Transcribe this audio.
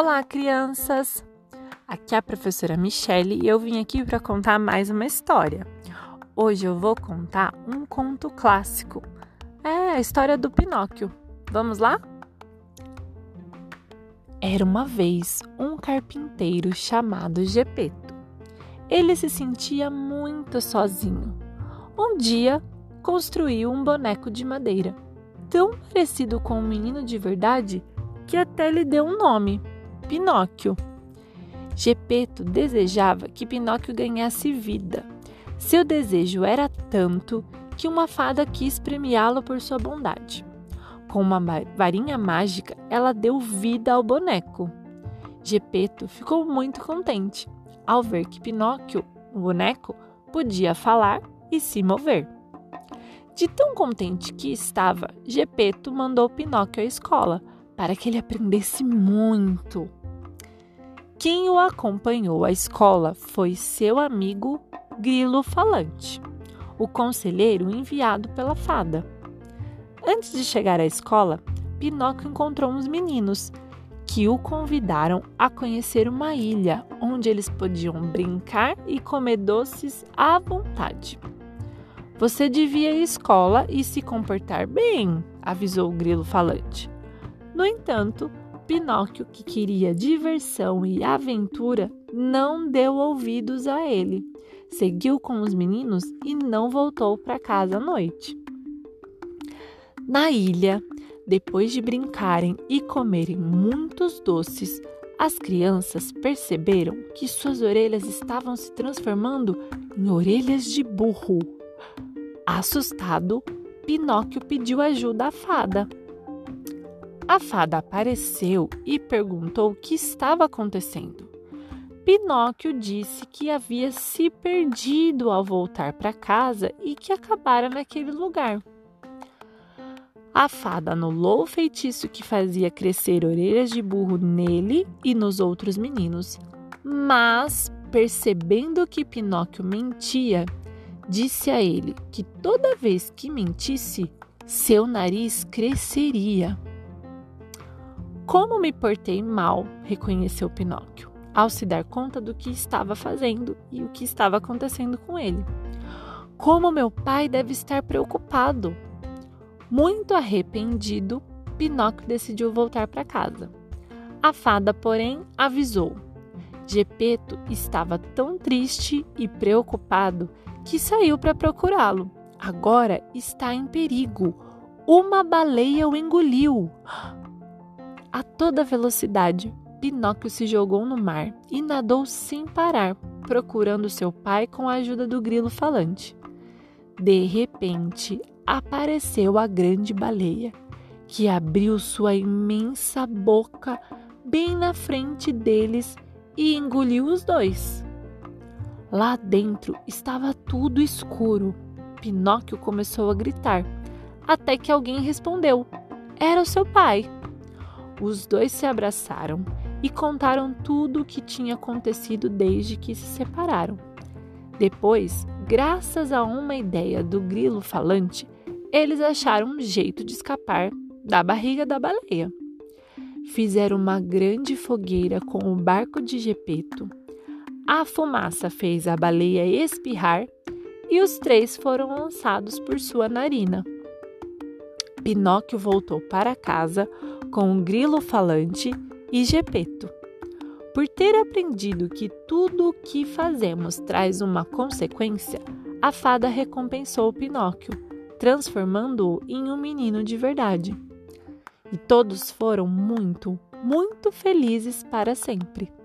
Olá, crianças! Aqui é a professora Michele e eu vim aqui para contar mais uma história. Hoje eu vou contar um conto clássico. É a história do Pinóquio. Vamos lá? Era uma vez um carpinteiro chamado Gepeto. Ele se sentia muito sozinho. Um dia construiu um boneco de madeira, tão parecido com um menino de verdade que até lhe deu um nome: Pinóquio. Gepeto desejava que Pinóquio ganhasse vida. Seu desejo era tanto que uma fada quis premiá-lo por sua bondade. Com uma varinha mágica, ela deu vida ao boneco. Gepeto ficou muito contente ao ver que Pinóquio, o boneco, podia falar e se mover. De tão contente que estava, Gepeto mandou Pinóquio à escola para que ele aprendesse muito. Quem o acompanhou à escola foi seu amigo Grilo Falante, o conselheiro enviado pela fada. Antes de chegar à escola, Pinóquio encontrou uns meninos que o convidaram a conhecer uma ilha onde eles podiam brincar e comer doces à vontade. Você devia ir à escola e se comportar bem, avisou o grilo falante. No entanto, Pinóquio, que queria diversão e aventura, não deu ouvidos a ele. Seguiu com os meninos e não voltou para casa à noite. Na ilha, depois de brincarem e comerem muitos doces, as crianças perceberam que suas orelhas estavam se transformando em orelhas de burro. Assustado, Pinóquio pediu ajuda à fada. A fada apareceu e perguntou o que estava acontecendo. Pinóquio disse que havia se perdido ao voltar para casa e que acabara naquele lugar. A fada anulou o feitiço que fazia crescer orelhas de burro nele e nos outros meninos, mas, percebendo que Pinóquio mentia, disse a ele que toda vez que mentisse, seu nariz cresceria. Como me portei mal, reconheceu Pinóquio, ao se dar conta do que estava fazendo e o que estava acontecendo com ele. Como meu pai deve estar preocupado. Muito arrependido, Pinóquio decidiu voltar para casa. A fada, porém, avisou. Gepeto estava tão triste e preocupado que saiu para procurá-lo. Agora está em perigo. Uma baleia o engoliu. Toda velocidade, Pinóquio se jogou no mar e nadou sem parar, procurando seu pai com a ajuda do grilo falante. De repente, apareceu a grande baleia, que abriu sua imensa boca bem na frente deles e engoliu os dois. Lá dentro estava tudo escuro. Pinóquio começou a gritar, até que alguém respondeu: Era o seu pai. Os dois se abraçaram e contaram tudo o que tinha acontecido desde que se separaram. Depois, graças a uma ideia do grilo falante, eles acharam um jeito de escapar da barriga da baleia. Fizeram uma grande fogueira com o barco de Gepeto a fumaça fez a baleia espirrar e os três foram lançados por sua narina. Pinóquio voltou para casa com um grilo falante e Gepeto. Por ter aprendido que tudo o que fazemos traz uma consequência, a fada recompensou Pinóquio, transformando-o em um menino de verdade. E todos foram muito, muito felizes para sempre.